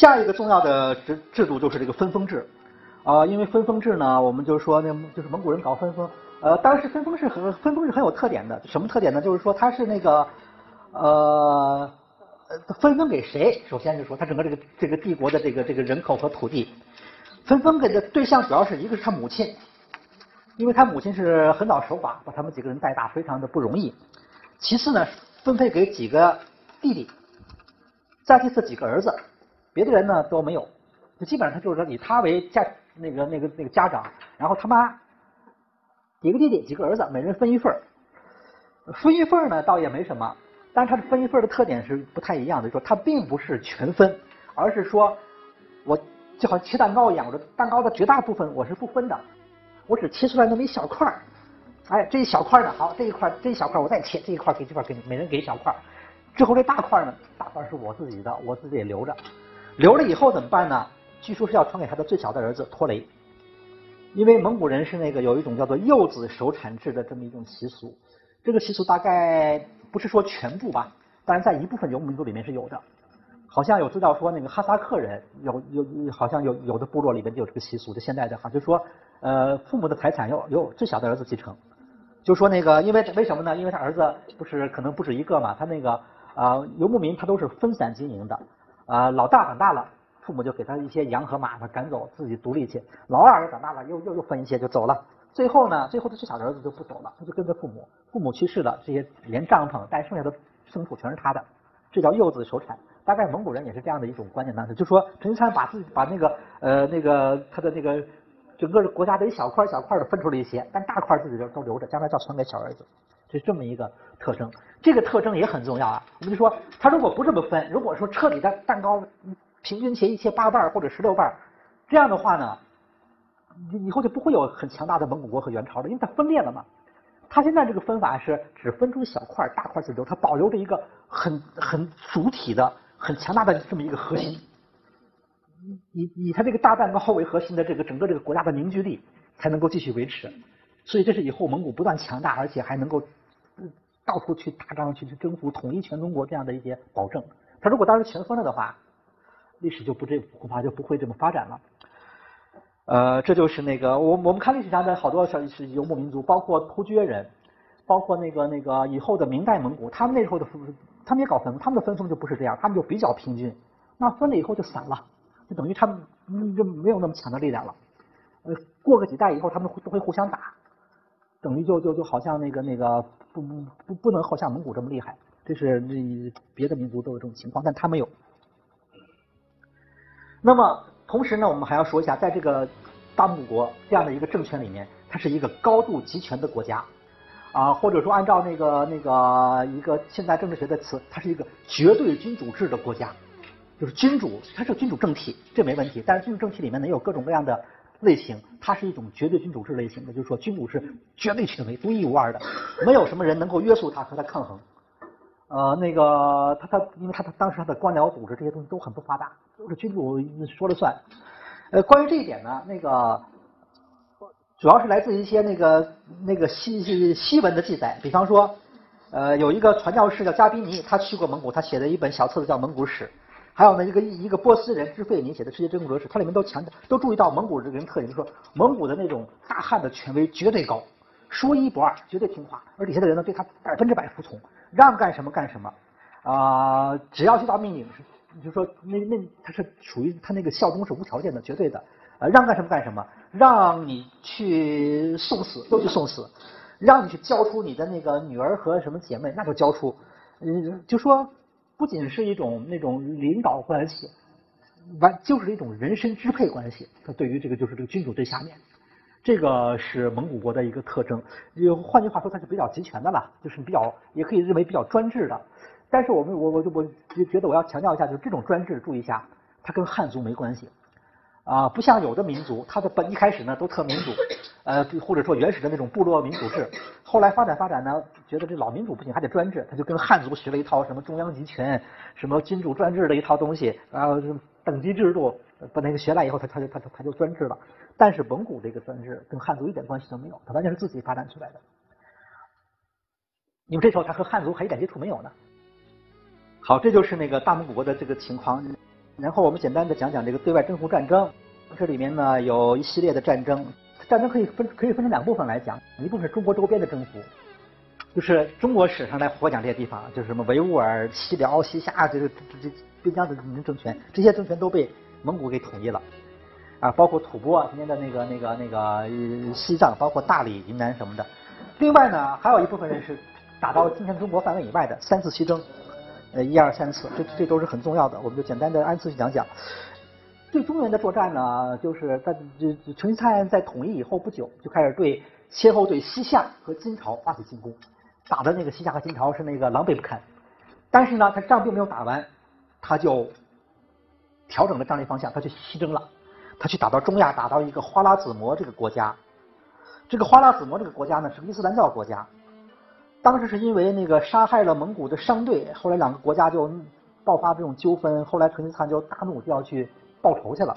下一个重要的制制度就是这个分封制，啊，因为分封制呢，我们就是说那就是蒙古人搞分封，呃，当时分封是很分封是很有特点的，什么特点呢？就是说它是那个，呃，分封给谁？首先就说它整个这个这个帝国的这个这个人口和土地，分封给的对象主要是一个是他母亲，因为他母亲是很早守寡，把他们几个人带大，非常的不容易。其次呢，分配给几个弟弟，再其次几个儿子。别的人呢都没有，就基本上他就是说以他为家那个那个那个家长，然后他妈几个弟弟几个儿子，每人分一份儿。分一份儿呢倒也没什么，但是他的分一份儿的特点是不太一样的，就说他并不是全分，而是说我就好像切蛋糕一样，我的蛋糕的绝大部分我是不分的，我只切出来那么一小块儿。哎，这一小块呢，好，这一块这一小块我再切，这一块给这块给你，每人给一小块儿。之后这大块呢，大块是我自己的，我自己也留着。留了以后怎么办呢？据说是要传给他的最小的儿子托雷，因为蒙古人是那个有一种叫做幼子守产制的这么一种习俗。这个习俗大概不是说全部吧，但是在一部分游牧民族里面是有的。好像有资料说那个哈萨克人有有好像有有的部落里边就有这个习俗，就现在的哈，就说呃父母的财产要由最小的儿子继承。就说那个因为为什么呢？因为他儿子不是可能不止一个嘛，他那个啊游牧民他都是分散经营的。啊，老大长大了，父母就给他一些羊和马，他赶走，自己独立去。老二也长大了，又又又分一些就走了。最后呢，最后的最小的儿子就不走了，他就跟着父母。父母去世了，这些连帐篷带剩下的牲畜全是他的，这叫幼子守产。大概蒙古人也是这样的一种观念当时，就说成吉思汗把自己把那个呃那个他的那个整个国家的一小块小块的分出了一些，但大块自己就都留着，将来再传给小儿子。是这么一个特征，这个特征也很重要啊。我们就说，他如果不这么分，如果说彻底的蛋糕平均切一切八瓣或者十六瓣，这样的话呢，以后就不会有很强大的蒙古国和元朝了，因为它分裂了嘛。他现在这个分法是只分出小块，大块自留，他保留着一个很很主体的、很强大的这么一个核心，以以他这个大蛋糕为核心的这个整个这个国家的凝聚力才能够继续维持。所以这是以后蒙古不断强大，而且还能够到处去打仗、去去征服、统一全中国这样的一些保证。他如果当时全分了的话，历史就不这恐怕就不会这么发展了。呃，这就是那个我我们看历史上的好多是游牧民族，包括突厥人，包括那个那个以后的明代蒙古，他们那时候的分，他们也搞分，他们的分封就不是这样，他们就比较平均。那分了以后就散了，就等于他们就没有那么强的力量了。呃，过个几代以后，他们会都会互相打。等于就就就好像那个那个不不不不能好像蒙古这么厉害，这是那别的民族都有这种情况，但他没有。那么同时呢，我们还要说一下，在这个大蒙古国这样的一个政权里面，它是一个高度集权的国家啊，或者说按照那个那个一个现代政治学的词，它是一个绝对君主制的国家，就是君主它是君主政体，这没问题，但是君主政体里面呢有各种各样的。类型，它是一种绝对君主制类型的，就是说君主是绝对权威、独一无二的，没有什么人能够约束他和他抗衡。呃，那个他他，因为他他当时他的官僚组织这些东西都很不发达，都是君主说了算。呃，关于这一点呢，那个主要是来自一些那个那个西西文的记载，比方说，呃，有一个传教士叫加宾尼，他去过蒙古，他写的一本小册子叫《蒙古史》。还有呢，一个一个波斯人支费尼写的《世界真古哲史》，它里面都强调，都注意到蒙古这个人特点，就说蒙古的那种大汉的权威绝对高，说一不二，绝对听话，而底下的人呢对他百分之百服从，让干什么干什么，啊，只要接到命令，就说那那他是属于他那个效忠是无条件的，绝对的，呃，让干什么干什么，让你去送死都去送死，让你去交出你的那个女儿和什么姐妹，那就交出，嗯，就说。不仅是一种那种领导关系，完就是一种人身支配关系。他对于这个就是这个君主最下面，这个是蒙古国的一个特征。有换句话说，它是比较集权的了，就是比较也可以认为比较专制的。但是我们我我就我就觉得我要强调一下，就是这种专制，注意一下，它跟汉族没关系。啊，不像有的民族，他的本一开始呢都特民主，呃，或者说原始的那种部落民主制，后来发展发展呢，觉得这老民主不行，还得专制，他就跟汉族学了一套什么中央集权、什么君主专制的一套东西，然后等级制度，把那个学来以后，他他就他就他就专制了。但是蒙古这个专制跟汉族一点关系都没有，他完全是自己发展出来的。你们这时候他和汉族还一点接触没有呢。好，这就是那个大蒙古国的这个情况。然后我们简单的讲讲这个对外征服战争，这里面呢有一系列的战争，战争可以分可以分成两部分来讲，一部分是中国周边的征服，就是中国史上来活讲这些地方，就是什么维吾尔、西辽、西夏，这个这这边疆的政权，这些政权都被蒙古给统一了，啊，包括吐蕃今天的那个那个那个西藏，包括大理、云南什么的。另外呢，还有一部分人是打到今天中国范围以外的三次西征。呃，一二三次，这这都是很重要的，我们就简单的按次序讲讲。对中原的作战呢，就是在这成吉思汗在统一以后不久，就开始对先后对西夏和金朝发起进攻，打的那个西夏和金朝是那个狼狈不堪。但是呢，他仗并没有打完，他就调整了战略方向，他去西征了，他去打到中亚，打到一个花剌子模这个国家。这个花剌子模这个国家呢，是个伊斯兰教国家。当时是因为那个杀害了蒙古的商队，后来两个国家就爆发这种纠纷，后来成吉思汗就大怒，就要去报仇去了。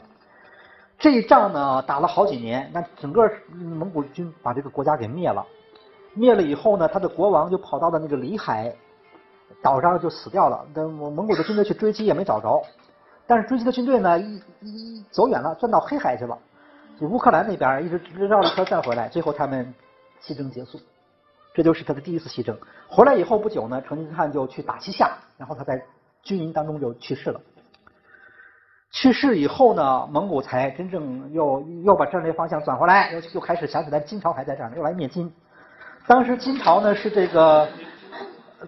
这一仗呢打了好几年，那整个蒙古军把这个国家给灭了。灭了以后呢，他的国王就跑到了那个里海岛上就死掉了。那蒙古的军队去追击也没找着，但是追击的军队呢一一走远了，钻到黑海去了，就乌克兰那边一直绕了一圈再回来，最后他们西征结束。这就是他的第一次西征。回来以后不久呢，成吉思汗就去打西夏，然后他在军营当中就去世了。去世以后呢，蒙古才真正又又把战略方向转回来，又又开始想起来金朝还在这儿，又来灭金。当时金朝呢是这个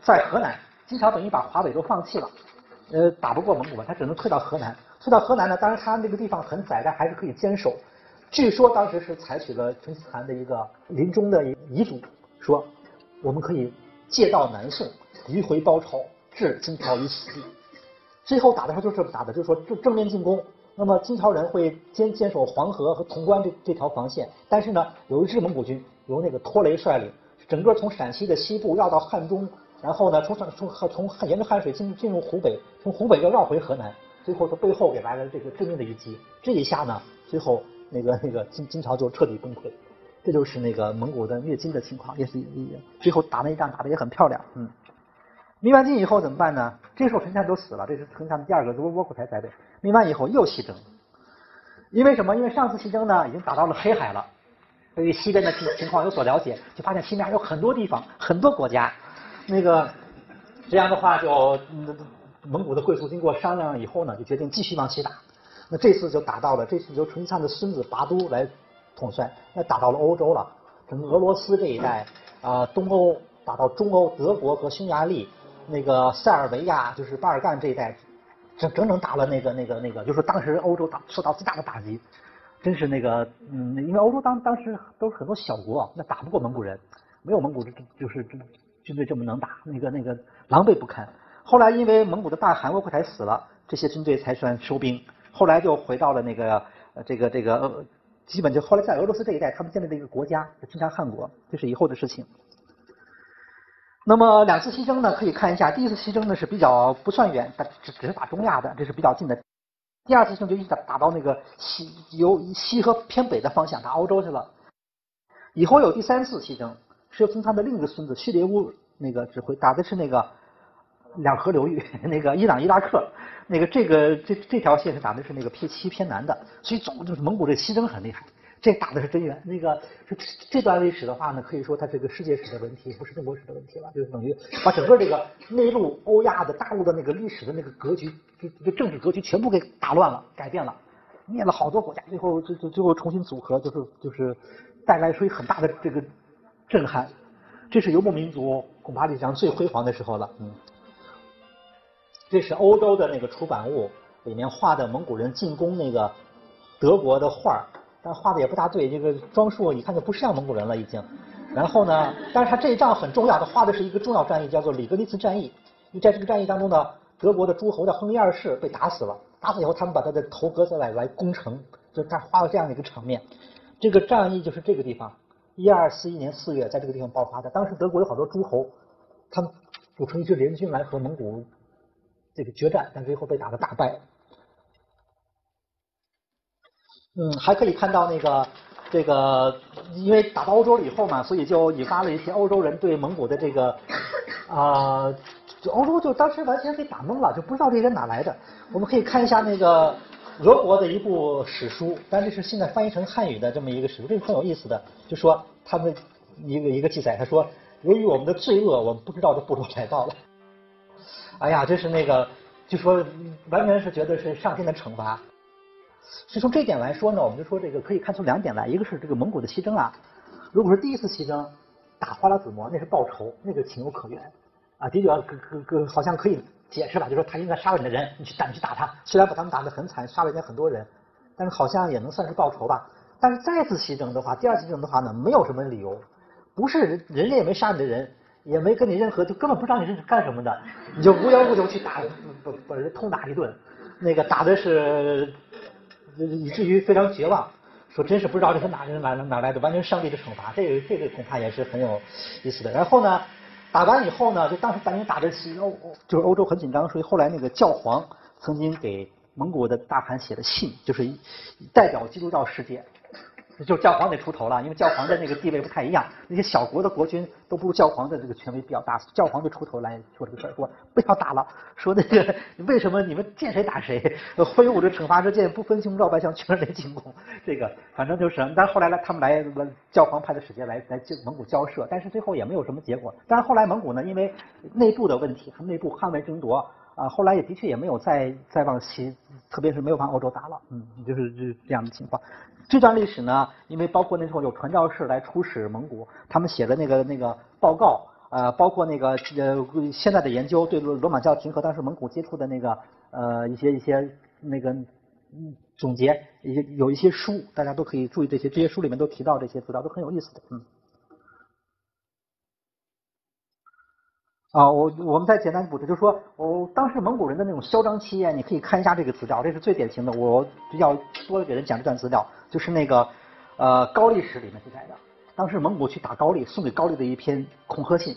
在河南，金朝等于把华北都放弃了，呃，打不过蒙古嘛，他只能退到河南。退到河南呢，当然他那个地方很窄，但还是可以坚守。据说当时是采取了成吉思汗的一个临终的遗嘱。说我们可以借道南宋，迂回包抄，置金朝于死地。最后打的时候就是打的，就是说正正面进攻。那么金朝人会坚坚守黄河和潼关这这条防线，但是呢，有一支蒙古军由那个托雷率领，整个从陕西的西部绕到汉中，然后呢从上从从沿着汉水进进入湖北，从湖北又绕回河南，最后他背后给来了这个致命的一击。这一下呢，最后那个那个金金朝就彻底崩溃。这就是那个蒙古的灭金的情况，也是也最后打那一仗打的也很漂亮。嗯，灭完金以后怎么办呢？这时候陈吉都死了，这是陈吉的第二个窝窝阔台才对。灭完以后又西征，因为什么？因为上次西征呢已经打到了黑海了，对于西边的情情况有所了解，就发现西边还有很多地方、很多国家。那个这样的话，就蒙古的贵族经过商量以后呢，就决定继续往西打。那这次就打到了，这次由成吉的孙子拔都来。统帅，那打到了欧洲了，整个俄罗斯这一带啊，东欧打到中欧，德国和匈牙利，那个塞尔维亚就是巴尔干这一带，整整整打了那个那个那个，就是当时欧洲打受到最大的打击，真是那个嗯，因为欧洲当当时都是很多小国，那打不过蒙古人，没有蒙古就是军队这么能打，那个那个狼狈不堪。后来因为蒙古的大汗窝阔台死了，这些军队才算收兵，后来就回到了那个这个这个。基本就后来在俄罗斯这一带，他们建立了一个国家，金朝汗国，这是以后的事情。那么两次西征呢，可以看一下，第一次西征呢是比较不算远，但只只是打中亚的，这是比较近的。第二次西征就一直打打到那个西由西和偏北的方向，打欧洲去了。以后有第三次西征，是由从他的另一个孙子叙列乌那个指挥，打的是那个两河流域，那个伊朗伊拉克。那个这个这这条线是打的是那个偏西偏南的，所以总就是蒙古这西征很厉害，这打的是真远。那个这这段历史的话呢，可以说它这个世界史的问题，不是中国史的问题了，就是等于把整个这个内陆欧亚的大陆的那个历史的那个格局，就就政治格局全部给打乱了，改变了，灭了好多国家，最后最最最后重新组合，就是就是带来所以很大的这个震撼。这是游牧民族恐怕历史上最辉煌的时候了，嗯。这是欧洲的那个出版物里面画的蒙古人进攻那个德国的画儿但画的也不大对，这个装束一看就不像蒙古人了已经。然后呢，但是他这一仗很重要，他画的是一个重要战役，叫做里格尼茨战役。在这个战役当中呢，德国的诸侯叫亨利二世被打死了，打死以后他们把他的头割下来来攻城，就他画了这样的一个场面。这个战役就是这个地方，一二四一年四月在这个地方爆发的。当时德国有好多诸侯，他们组成一支联军来和蒙古。这个决战，但最后被打的大败。嗯，还可以看到那个这个，因为打到欧洲了以后嘛，所以就引发了一些欧洲人对蒙古的这个啊就欧洲就当时完全被打懵了，就不知道这人哪来的。我们可以看一下那个俄国的一部史书，但这是现在翻译成汉语的这么一个史书，这个很有意思的，就说他们一个一个记载，他说由于我们的罪恶，我们不知道的部落来到了。哎呀，这是那个，就说完全是觉得是上天的惩罚。所以从这一点来说呢，我们就说这个可以看出两点来，一个是这个蒙古的西征啊，如果是第一次西征打花剌子模，那是报仇，那个情有可原。啊，的确，可可可好像可以解释吧，就说他应该杀了你的人，你去打你去打他，虽然把他们打得很惨，杀了人家很多人，但是好像也能算是报仇吧。但是再次西征的话，第二次西征的话呢，没有什么理由，不是人人家也没杀你的人，也没跟你任何，就根本不知道你是干什么的，你就无缘无故去打，把把人痛打一顿，那个打的是以至于非常绝望，说真是不知道这是哪人哪哪来的，完全上帝的惩罚，这个这个恐怕也是很有意思的。然后呢？打完以后呢，就当时当年打的是欧，就是欧洲很紧张，所以后来那个教皇曾经给蒙古的大汗写的信，就是代表基督教世界。就教皇得出头了，因为教皇的那个地位不太一样，那些小国的国君都不如教皇的这个权威比较大，教皇就出头来说这个事儿，说不要打了，说那个为什么你们见谁打谁，挥舞着惩罚之剑，不分青红皂白向全人进攻，这个反正就是，但是后来呢，他们来教皇派的使节来来蒙古交涉，但是最后也没有什么结果。但是后来蒙古呢，因为内部的问题和内部捍卫争夺啊，后来也的确也没有再再往西，特别是没有往欧洲打了，嗯，就是这这样的情况。这段历史呢，因为包括那时候有传教士来出使蒙古，他们写的那个那个报告，呃，包括那个呃现在的研究，对罗罗马教廷和当时蒙古接触的那个呃一些一些那个总结，一些有一些书，大家都可以注意这些，这些书里面都提到这些资料，都很有意思的，嗯。啊，我我们再简单补充，就是说，我当时蒙古人的那种嚣张气焰，你可以看一下这个资料，这是最典型的。我比较多的给人讲这段资料，就是那个呃高丽史里面记载的，当时蒙古去打高丽，送给高丽的一篇恐吓信，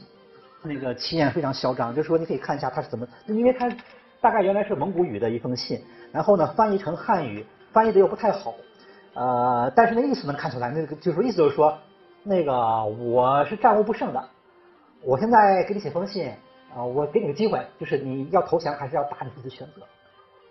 那个气焰非常嚣张。就是说，你可以看一下他是怎么，因为他大概原来是蒙古语的一封信，然后呢翻译成汉语，翻译的又不太好，呃，但是那意思能看出来，那个就是意思就是说，那个我是战无不胜的。我现在给你写封信啊，我给你个机会，就是你要投降还是要打，你自己选择。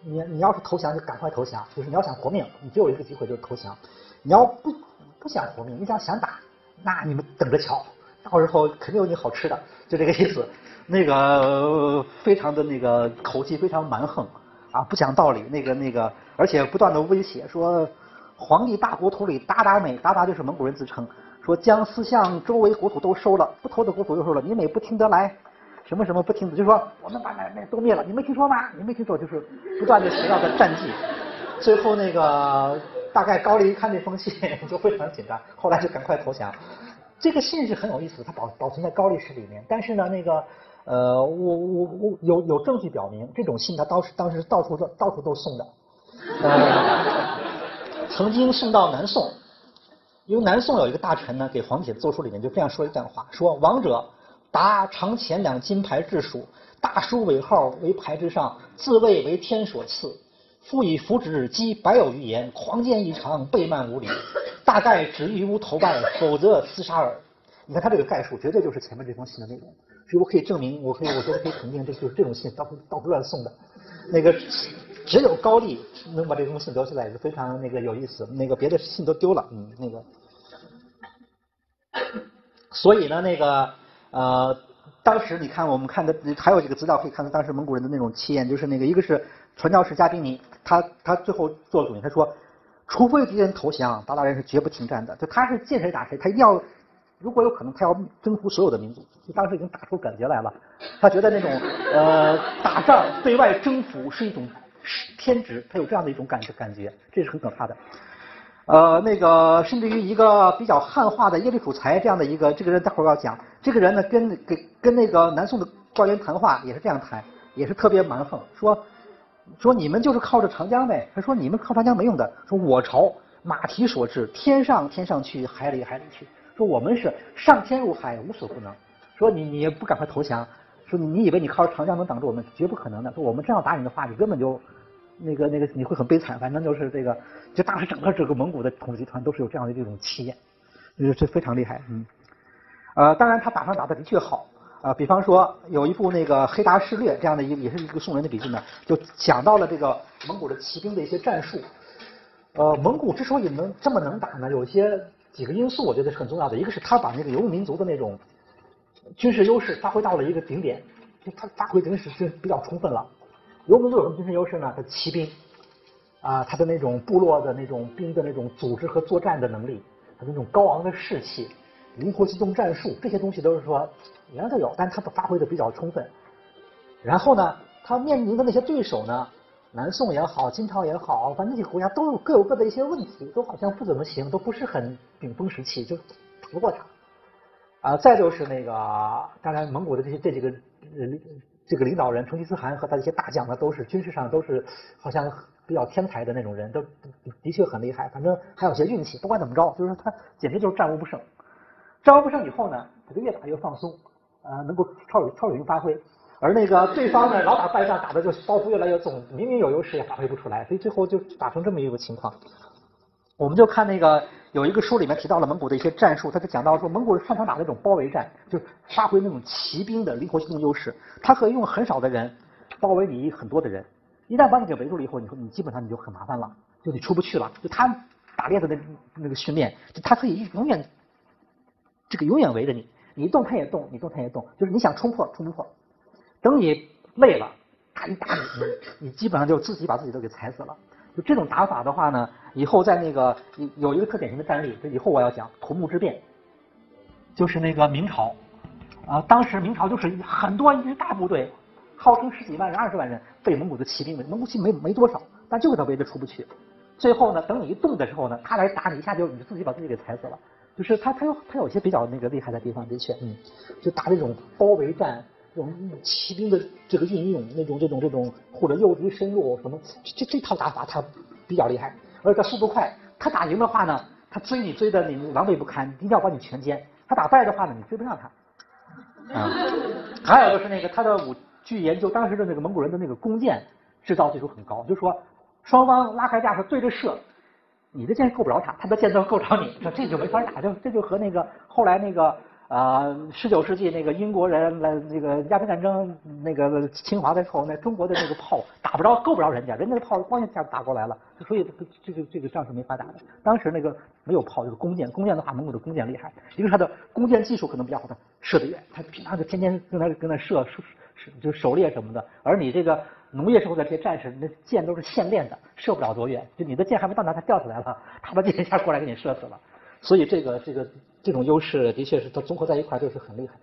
你你要是投降就赶快投降，就是你要想活命，你只有一个机会就是投降。你要不不想活命，你想想打，那你们等着瞧，到时候肯定有你好吃的，就这个意思。那个非常的那个口气非常蛮横啊，不讲道理，那个那个，而且不断的威胁说，皇帝大国土里鞑靼美，鞑靼就是蒙古人自称。说将四项周围国土都收了，不偷的国土又收了，你们也不听得来，什么什么不听的，就说我们把那那都灭了，你没听说吗？你没听说，就是不断的提到的战绩。最后那个大概高丽一看这封信就非常紧张，后来就赶快投降。这个信是很有意思，它保保存在高丽史里面。但是呢，那个呃，我我我有有证据表明，这种信他当时当时到处都到处都送的，呃，曾经送到南宋。因为南宋有一个大臣呢，给皇帝的奏书里面就这样说一段话：说王者达长钱两金牌治属，大书尾号为牌之上，自谓为天所赐。复以符纸积百有余言，狂见异常，背慢无礼。大概只欲无头败，否则厮杀耳。你看他这个概述，绝对就是前面这封信的内容。所以我可以证明，我可以，我觉得可以肯定，这就是这种信到处到处乱送的。那个只有高丽能把这封信留下来，是非常那个有意思。那个别的信都丢了，嗯，那个。所以呢，那个呃，当时你看，我们看的还有几个资料可以看到，当时蒙古人的那种气焰，就是那个一个是传教士加宾尼，他他最后做了总结，他说，除非敌人投降，鞑靼人是绝不停战的。就他是见谁打谁，他一定要，如果有可能，他要征服所有的民族。就当时已经打出感觉来了，他觉得那种呃打仗对外征服是一种天职，他有这样的一种感觉感觉，这是很可怕的。呃，那个甚至于一个比较汉化的耶律楚材这样的一个这个人，待会儿要讲。这个人呢，跟跟跟那个南宋的官员谈话也是这样谈，也是特别蛮横，说说你们就是靠着长江呗。他说你们靠长江没用的。说我朝马蹄所至，天上天上去，海里海里去。说我们是上天入海，无所不能。说你你不赶快投降，说你以为你靠着长江能挡住我们？绝不可能的。说我们真要打你的话，你根本就。那个那个你会很悲惨，反正就是这个，就当时整个这个蒙古的统治集团都是有这样的这种气焰，就是非常厉害，嗯，呃，当然他打仗打的的确好，啊，比方说有一部那个《黑达事略》这样的一也是一个宋人的笔记呢，就讲到了这个蒙古的骑兵的一些战术。呃，蒙古之所以能这么能打呢，有些几个因素，我觉得是很重要的。一个是他把那个游牧民族的那种军事优势发挥到了一个顶点，就他发挥真是是比较充分了。游牧民族有什么军事优势呢？他骑兵啊，他的那种部落的那种兵的那种组织和作战的能力，他那种高昂的士气。灵活机动战术这些东西都是说原来都有，但是他发挥的比较充分。然后呢，他面临的那些对手呢，南宋也好，金朝也好，反正那些国家都有各有各的一些问题，都好像不怎么行，都不是很顶峰时期，就打不过他。啊，再就是那个，当然蒙古的这些这几个这个领导人成吉思汗和他一些大将呢，都是军事上都是好像比较天才的那种人，都的确很厉害。反正还有些运气，不管怎么着，就是他简直就是战无不胜。战无不胜以后呢，他就越打越放松，呃，能够超有超有用发挥。而那个对方呢，老打败仗，打的就包袱越来越重，明明有优势也发挥不出来，所以最后就打成这么一个情况。我们就看那个有一个书里面提到了蒙古的一些战术，他就讲到说蒙古擅长打那种包围战，就发挥那种骑兵的灵活机动优势，他可以用很少的人包围你很多的人，一旦把你给围住了以后，你说你基本上你就很麻烦了，就你出不去了。就他打猎的那那个训练，就他可以永远。这个永远围着你，你动他也动，你动他也动，就是你想冲破冲不破。等你累了，他一打你，你基本上就自己把自己都给踩死了。就这种打法的话呢，以后在那个有一个特典型的战例，就以后我要讲土木之变，就是那个明朝啊，当时明朝就是很多一支大部队，号称十几万人、二十万人被蒙古的骑兵围，蒙古骑没没多少，但就给他围的出不去。最后呢，等你一动的时候呢，他来打你一下就你自己把自己给踩死了。就是他，他有他有些比较那个厉害的地方，的确，嗯，就打这种包围战，这种骑兵的这个运用，那种这种这种或者诱敌深入什么，这这套打法他比较厉害，而且他速度快，他打赢的话呢，他追你追的你狼狈不堪，一定要把你全歼；他打败的话呢，你追不上他。啊，还有就是那个他的武据研究，当时的那个蒙古人的那个弓箭制造技术很高，就是说双方拉开架势对着射。你的箭够不着他，他的箭都够着你，这这就没法打，就这就和那个后来那个啊十九世纪那个英国人来那个鸦片战争那个侵华的时候，那中国的那个炮打不着，够不着人家，人家的炮光一下打过来了，所以这个这个仗是没法打的。当时那个没有炮，就是弓箭，弓箭的话，蒙古的弓箭厉害，一个是他的弓箭技术可能比较好，他射得远，他平常就天天跟那跟那射射就狩猎什么的，而你这个。农业社会的这些战士，那箭都是现练的，射不了多远。就你的箭还没到那，他掉下来了，他的箭一下过来给你射死了。所以这个这个这种优势，的确是它综合在一块，就是很厉害。